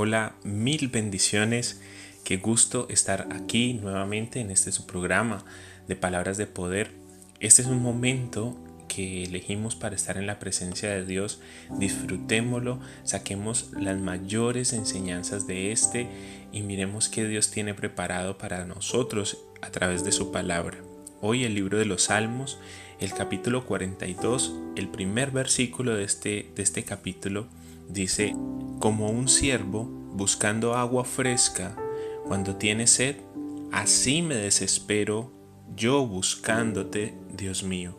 Hola, mil bendiciones. Qué gusto estar aquí nuevamente en este su programa de palabras de poder. Este es un momento que elegimos para estar en la presencia de Dios. Disfrutémoslo, saquemos las mayores enseñanzas de este y miremos qué Dios tiene preparado para nosotros a través de su palabra. Hoy el libro de los Salmos, el capítulo 42, el primer versículo de este, de este capítulo dice, como un siervo buscando agua fresca cuando tiene sed, así me desespero yo buscándote, Dios mío.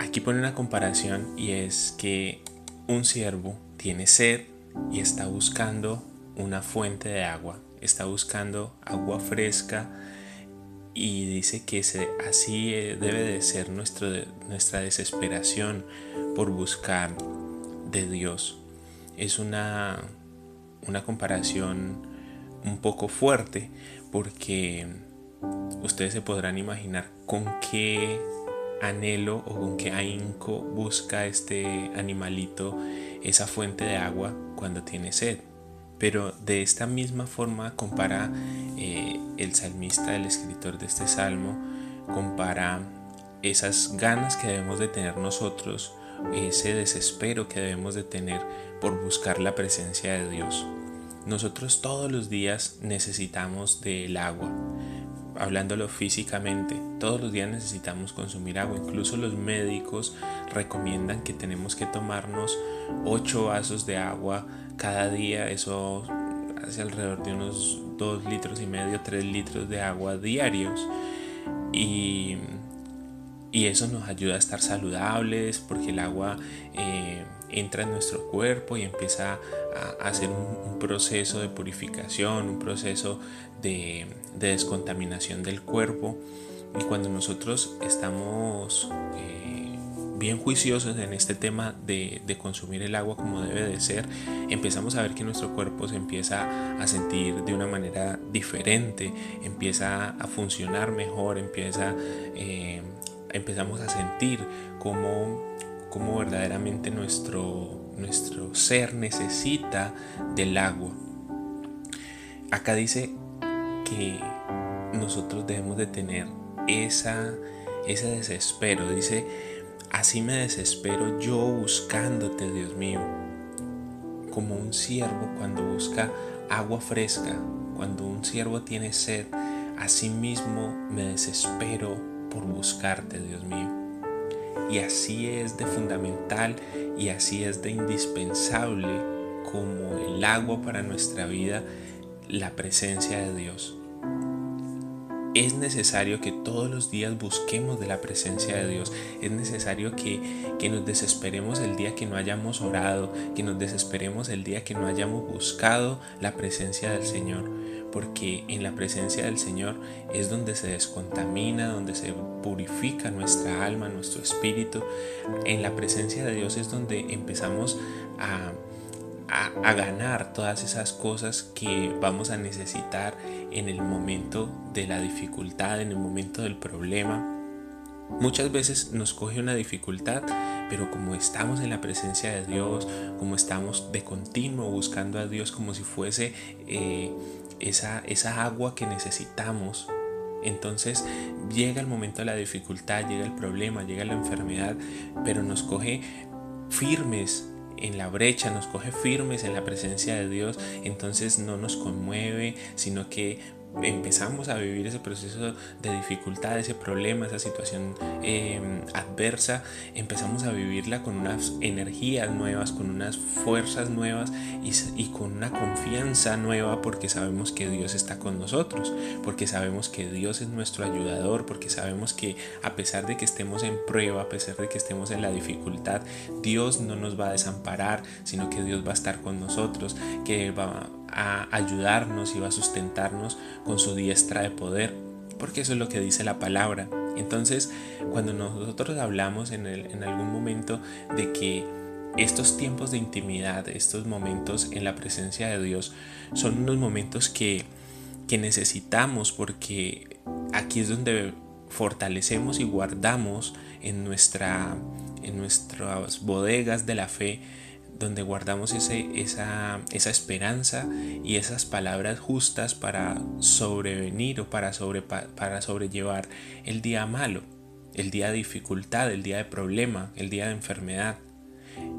Aquí pone una comparación y es que un siervo tiene sed y está buscando una fuente de agua, está buscando agua fresca y dice que así eh, debe de ser nuestro, nuestra desesperación por buscar de Dios. Es una, una comparación un poco fuerte porque ustedes se podrán imaginar con qué anhelo o con qué ahínco busca este animalito esa fuente de agua cuando tiene sed. Pero de esta misma forma compara eh, el salmista, el escritor de este salmo, compara esas ganas que debemos de tener nosotros, ese desespero que debemos de tener por buscar la presencia de Dios. Nosotros todos los días necesitamos del agua, hablándolo físicamente, todos los días necesitamos consumir agua. Incluso los médicos recomiendan que tenemos que tomarnos 8 vasos de agua cada día. Eso hace alrededor de unos 2 litros y medio, 3 litros de agua diarios. Y, y eso nos ayuda a estar saludables porque el agua eh, entra en nuestro cuerpo y empieza a, hacer un, proceso de purificación, un proceso de, descontaminación del cuerpo. Y cuando nosotros estamos eh, bien juiciosos en este tema de, consumir el agua como debe de ser, empezamos a ver que nuestro cuerpo se empieza a sentir de una manera diferente, empieza a funcionar mejor, empieza, eh, empezamos a sentir como cómo verdaderamente nuestro, nuestro ser necesita del agua. Acá dice que nosotros debemos de tener esa, ese desespero. Dice, así me desespero yo buscándote, Dios mío. Como un siervo cuando busca agua fresca, cuando un siervo tiene sed, así mismo me desespero por buscarte, Dios mío. Y así es de fundamental y así es de indispensable como el agua para nuestra vida, la presencia de Dios. Es necesario que todos los días busquemos de la presencia de Dios. Es necesario que, que, nos desesperemos el día que no hayamos orado, que nos desesperemos el día que no hayamos buscado la presencia del Señor porque en la presencia del Señor es donde se descontamina, donde se purifica nuestra alma, nuestro espíritu. En la presencia de Dios es donde empezamos a, a, ganar todas esas cosas que vamos a necesitar en el momento de la dificultad, en el momento del problema. Muchas veces nos coge una dificultad, pero como estamos en la presencia de Dios, como estamos de continuo buscando a Dios como si fuese eh, esa, esa agua que necesitamos. Entonces llega el momento de la dificultad, llega el problema, llega la enfermedad, pero nos coge firmes en la brecha, nos coge firmes en la presencia de Dios, entonces no nos conmueve, sino que empezamos a vivir ese proceso de dificultad, ese problema, esa situación em, adversa, empezamos a vivirla con unas energías nuevas, con unas fuerzas nuevas y, y, con una confianza nueva porque sabemos que Dios está con nosotros, porque sabemos que Dios es nuestro ayudador, porque sabemos que a pesar de que estemos en prueba, a pesar de que estemos en la dificultad, Dios no nos va a desamparar, sino que Dios va a estar con nosotros, que va a ayudarnos y va a sustentarnos con su diestra de poder, porque eso es lo que dice la palabra. Entonces, cuando nosotros hablamos en, en algún momento de que estos tiempos de intimidad, estos momentos en la presencia de Dios, son unos momentos que, que necesitamos porque aquí es donde fortalecemos y guardamos en, nuestra, en nuestras bodegas de la fe donde guardamos ese, esa, esa, esperanza y esas palabras justas para sobrevenir o para, sobre, para sobrellevar el día malo, el día de dificultad, el día de problema, el día de enfermedad.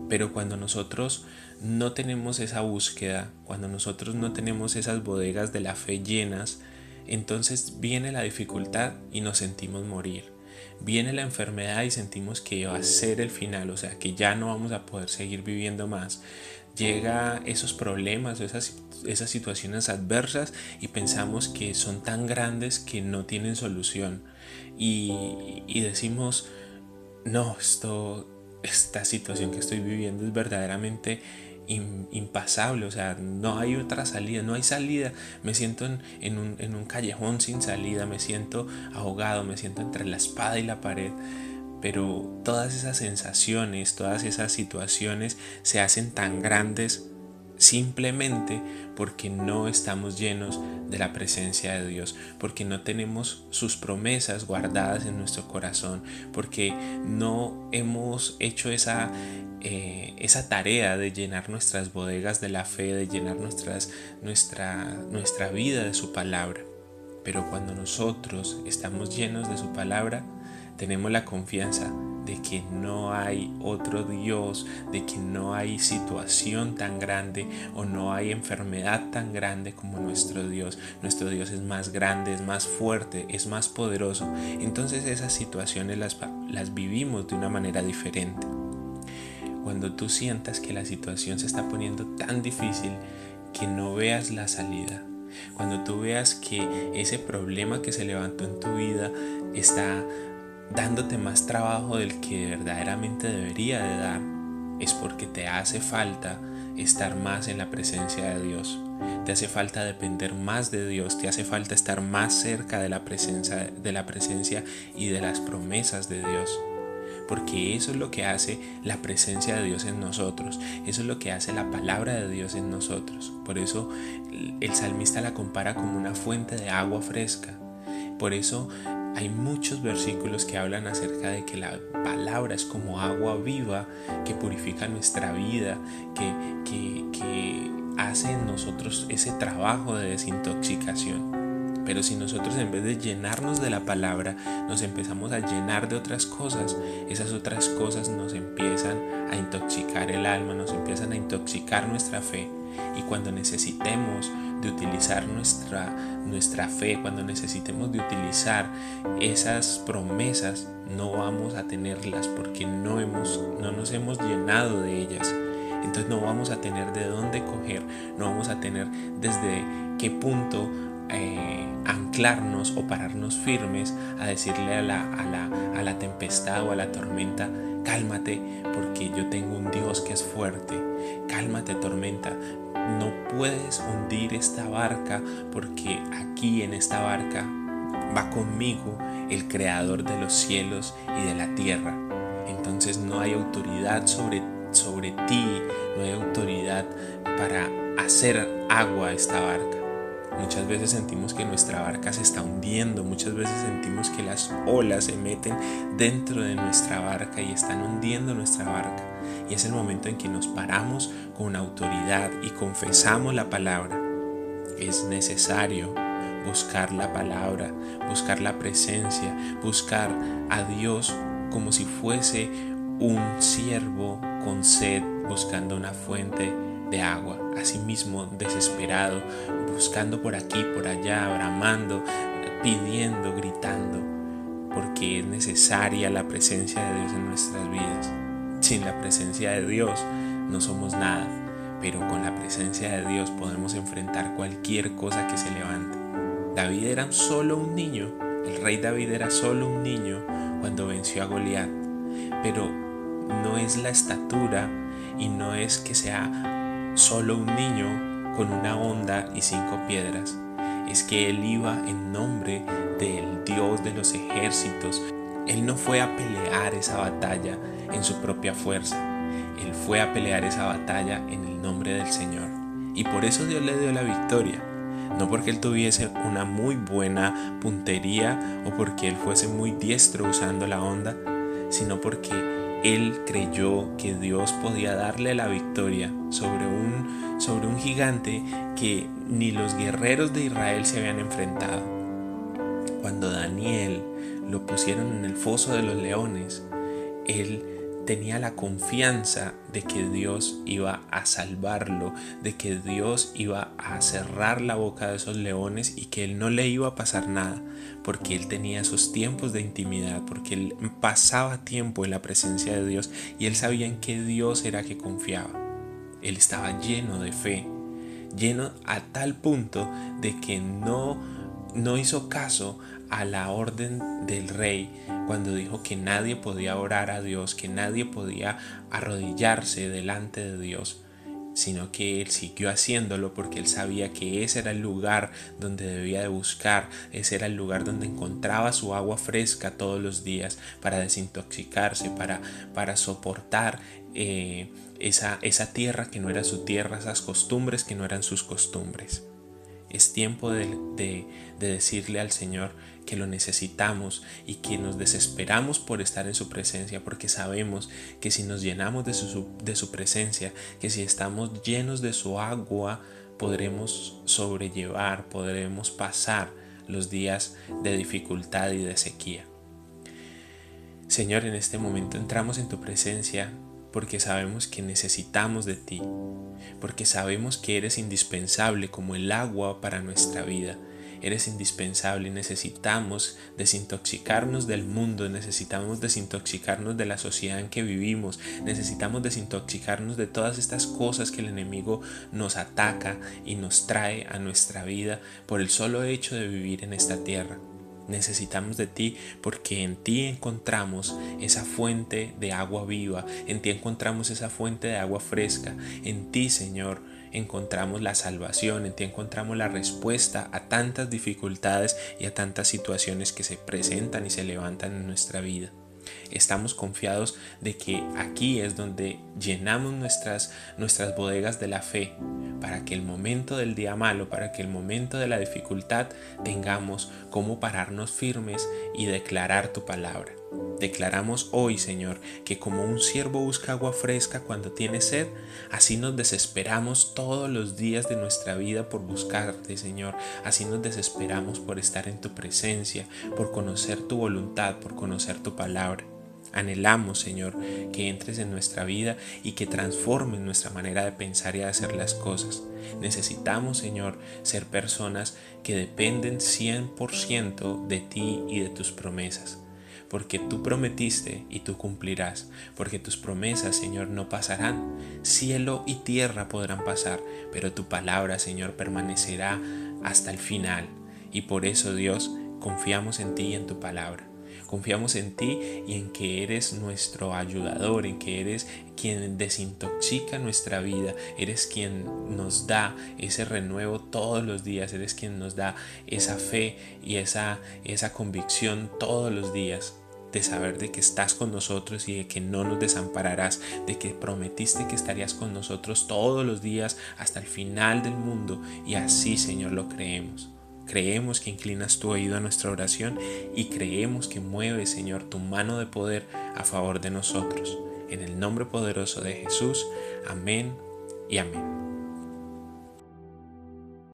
Pero cuando nosotros no tenemos esa búsqueda, cuando nosotros no tenemos esas bodegas de la fe llenas, entonces viene la dificultad y nos sentimos morir viene la enfermedad y sentimos que va a ser el final, o sea, que ya no vamos a poder seguir viviendo más. Llega esos problemas, esas, esas situaciones adversas y pensamos que son tan grandes que no tienen solución. Y, y decimos, no, esto, esta situación que estoy viviendo es verdaderamente impasable, o sea, no hay otra salida, no hay salida, me siento en, un, en, un, callejón sin salida, me siento ahogado, me siento entre la espada y la pared, pero todas esas sensaciones, todas esas situaciones se hacen tan grandes simplemente porque no estamos llenos de la presencia de Dios, porque no tenemos sus promesas guardadas en nuestro corazón, porque no hemos hecho esa, eh, esa tarea de llenar nuestras bodegas de la fe, de llenar nuestras, nuestra, nuestra vida de su palabra. Pero cuando nosotros estamos llenos de su palabra, tenemos la confianza de que no hay otro Dios, de que no hay situación tan grande o no hay enfermedad tan grande como nuestro Dios. Nuestro Dios es más grande, es más fuerte, es más poderoso. Entonces esas situaciones las, las vivimos de una manera diferente. Cuando tú sientas que la situación se está poniendo tan difícil que no veas la salida, cuando tú veas que ese problema que se levantó en tu vida está dándote más trabajo del que verdaderamente debería de dar, es porque te hace falta estar más en la presencia de Dios. Te hace falta depender más de Dios, te hace falta estar más cerca de la presencia, de la presencia y de las promesas de Dios. Porque eso es lo que hace la presencia de Dios en nosotros, eso es lo que hace la palabra de Dios en nosotros. Por eso el salmista la compara como una fuente de agua fresca. Por eso hay muchos versículos que hablan acerca de que la palabra es como agua viva que purifica nuestra vida, que, que, hace en nosotros ese trabajo de desintoxicación. Pero si nosotros en vez de llenarnos de la palabra nos empezamos a llenar de otras cosas, esas otras cosas nos empiezan a intoxicar el alma, nos empiezan a intoxicar nuestra fe. Y cuando necesitemos de utilizar nuestra, nuestra fe, cuando necesitemos de utilizar esas promesas, no vamos a tenerlas porque no, hemos, no nos hemos llenado de ellas. Entonces no vamos a tener de dónde coger, no vamos a tener desde qué punto eh, anclarnos o pararnos firmes a decirle a la, a, la, a la tempestad o a la tormenta, cálmate porque yo tengo un Dios que es fuerte. Cálmate tormenta, no puedes hundir esta barca porque aquí en esta barca va conmigo el creador de los cielos y de la tierra. Entonces no hay autoridad sobre, sobre ti, no hay autoridad para hacer agua a esta barca. Muchas veces sentimos que nuestra barca se está hundiendo, muchas veces sentimos que las olas se meten dentro de nuestra barca y están hundiendo nuestra barca. Y es el momento en que nos paramos con autoridad y confesamos la palabra. Es necesario buscar la palabra, buscar la presencia, buscar a Dios como si fuese un siervo con sed buscando una fuente de agua, asimismo desesperado, buscando por aquí, por allá, bramando, pidiendo, gritando, porque es necesaria la presencia de Dios en nuestras vidas. Sin la presencia de Dios no somos nada, pero con la presencia de Dios podemos enfrentar cualquier cosa que se levante. David era solo un niño, el rey David era solo un niño cuando venció a Goliat, pero no es la estatura y no es que sea solo un niño con una onda y cinco piedras. Es que él iba en nombre del Dios de los ejércitos. Él no fue a pelear esa batalla en su propia fuerza. Él fue a pelear esa batalla en el nombre del Señor. Y por eso Dios le dio la victoria. No porque él tuviese una muy buena puntería o porque él fuese muy diestro usando la onda, sino porque él creyó que Dios podía darle la victoria sobre un, sobre un gigante que ni los guerreros de Israel se habían enfrentado. Cuando Daniel lo pusieron en el foso de los leones, él tenía la confianza de que Dios iba a salvarlo, de que Dios iba a cerrar la boca de esos leones y que él no le iba a pasar nada, porque él tenía esos tiempos de intimidad, porque él pasaba tiempo en la presencia de Dios y él sabía en qué Dios era que confiaba. Él estaba lleno de fe, lleno a tal punto de que no no hizo caso a la orden del rey cuando dijo que nadie podía orar a Dios, que nadie podía arrodillarse delante de Dios, sino que él siguió haciéndolo porque él sabía que ese era el lugar donde debía de buscar, ese era el lugar donde encontraba su agua fresca todos los días para desintoxicarse, para, para soportar eh, esa, esa tierra que no era su tierra, esas costumbres que no eran sus costumbres. Es tiempo de, decirle al Señor que lo necesitamos y que nos desesperamos por estar en su presencia porque sabemos que si nos llenamos de su, de su presencia, que si estamos llenos de su agua, podremos sobrellevar, podremos pasar los días de dificultad y de sequía. Señor, en este momento entramos en tu presencia porque sabemos que necesitamos de ti, porque sabemos que eres indispensable como el agua para nuestra vida. Eres indispensable, necesitamos desintoxicarnos del mundo, necesitamos desintoxicarnos de la sociedad en que vivimos, necesitamos desintoxicarnos de todas estas cosas que el enemigo nos ataca y nos trae a nuestra vida por el solo hecho de vivir en esta tierra. Necesitamos de ti porque en ti encontramos esa fuente de agua viva, en ti encontramos esa fuente de agua fresca, en ti Señor encontramos la salvación, en ti encontramos la respuesta a tantas dificultades y a tantas situaciones que se presentan y se levantan en nuestra vida. Estamos confiados de que aquí es donde llenamos nuestras, nuestras bodegas de la fe para que el momento del día malo, para que el momento de la dificultad tengamos cómo pararnos firmes y declarar tu palabra. Declaramos hoy, Señor, que como un siervo busca agua fresca cuando tiene sed, así nos desesperamos todos los días de nuestra vida por buscarte, Señor. Así nos desesperamos por estar en tu presencia, por conocer tu voluntad, por conocer tu palabra. Anhelamos, Señor, que entres en nuestra vida y que transformes nuestra manera de pensar y de hacer las cosas. Necesitamos, Señor, ser personas que dependen 100% de ti y de tus promesas porque tú prometiste y tú cumplirás, porque tus promesas, Señor, no pasarán. Cielo y tierra podrán pasar, pero tu palabra, Señor, permanecerá hasta el final. Y por eso, Dios, confiamos en ti y en tu palabra. Confiamos en ti y en que eres nuestro ayudador, en que eres quien desintoxica nuestra vida, eres quien nos da ese renuevo todos los días, eres quien nos da esa fe y esa, esa convicción todos los días de saber de que estás con nosotros y de que no nos desampararás, de que prometiste que estarías con nosotros todos los días hasta el final del mundo y así Señor lo creemos. Creemos que inclinas tu oído a nuestra oración y creemos que mueves, Señor, tu mano de poder a favor de nosotros. En el nombre poderoso de Jesús. Amén y amén.